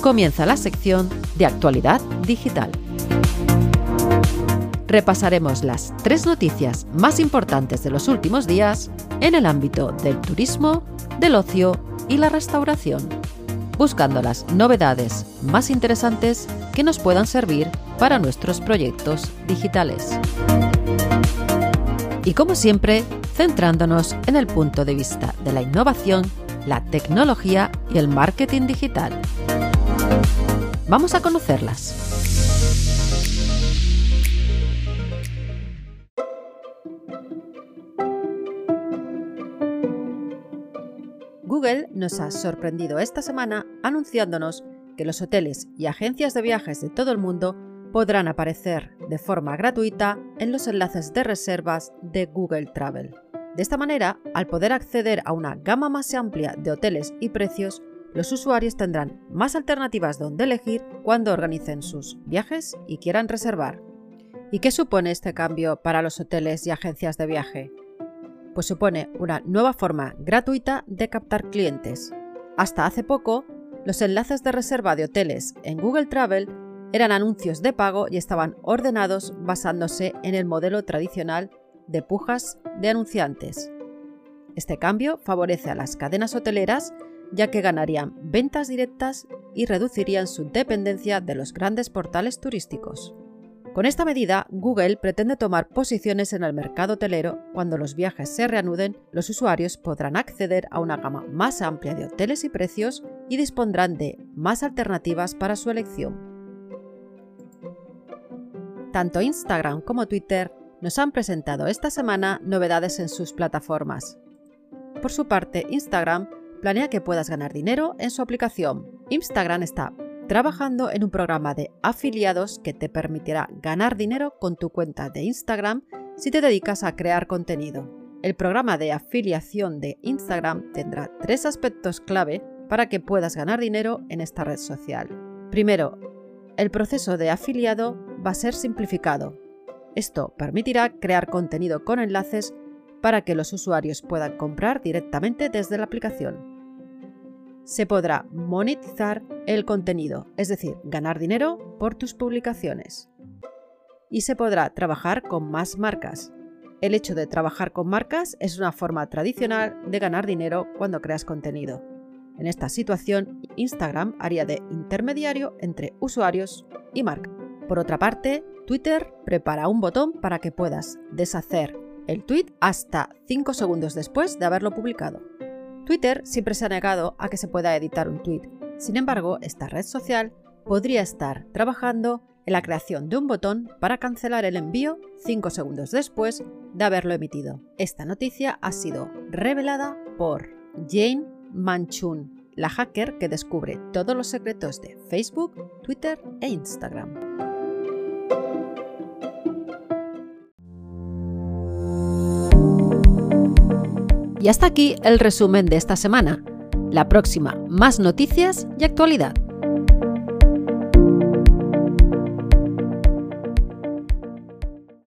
comienza la sección de actualidad digital. Repasaremos las tres noticias más importantes de los últimos días en el ámbito del turismo, del ocio y la restauración, buscando las novedades más interesantes que nos puedan servir para nuestros proyectos digitales. Y como siempre, centrándonos en el punto de vista de la innovación, la tecnología y el marketing digital. Vamos a conocerlas. Google nos ha sorprendido esta semana anunciándonos que los hoteles y agencias de viajes de todo el mundo podrán aparecer de forma gratuita en los enlaces de reservas de Google Travel. De esta manera, al poder acceder a una gama más amplia de hoteles y precios, los usuarios tendrán más alternativas donde elegir cuando organicen sus viajes y quieran reservar. ¿Y qué supone este cambio para los hoteles y agencias de viaje? Pues supone una nueva forma gratuita de captar clientes. Hasta hace poco, los enlaces de reserva de hoteles en Google Travel eran anuncios de pago y estaban ordenados basándose en el modelo tradicional de pujas de anunciantes. Este cambio favorece a las cadenas hoteleras ya que ganarían ventas directas y reducirían su dependencia de los grandes portales turísticos. Con esta medida, Google pretende tomar posiciones en el mercado hotelero. Cuando los viajes se reanuden, los usuarios podrán acceder a una gama más amplia de hoteles y precios y dispondrán de más alternativas para su elección. Tanto Instagram como Twitter nos han presentado esta semana novedades en sus plataformas. Por su parte, Instagram planea que puedas ganar dinero en su aplicación. Instagram está trabajando en un programa de afiliados que te permitirá ganar dinero con tu cuenta de Instagram si te dedicas a crear contenido. El programa de afiliación de Instagram tendrá tres aspectos clave para que puedas ganar dinero en esta red social. Primero, el proceso de afiliado va a ser simplificado. Esto permitirá crear contenido con enlaces para que los usuarios puedan comprar directamente desde la aplicación. Se podrá monetizar el contenido, es decir, ganar dinero por tus publicaciones. Y se podrá trabajar con más marcas. El hecho de trabajar con marcas es una forma tradicional de ganar dinero cuando creas contenido. En esta situación, Instagram haría de intermediario entre usuarios y marca. Por otra parte, Twitter prepara un botón para que puedas deshacer el tweet hasta 5 segundos después de haberlo publicado. Twitter siempre se ha negado a que se pueda editar un tweet. Sin embargo, esta red social podría estar trabajando en la creación de un botón para cancelar el envío 5 segundos después de haberlo emitido. Esta noticia ha sido revelada por Jane Manchun, la hacker que descubre todos los secretos de Facebook, Twitter e Instagram. Y hasta aquí el resumen de esta semana. La próxima, más noticias y actualidad.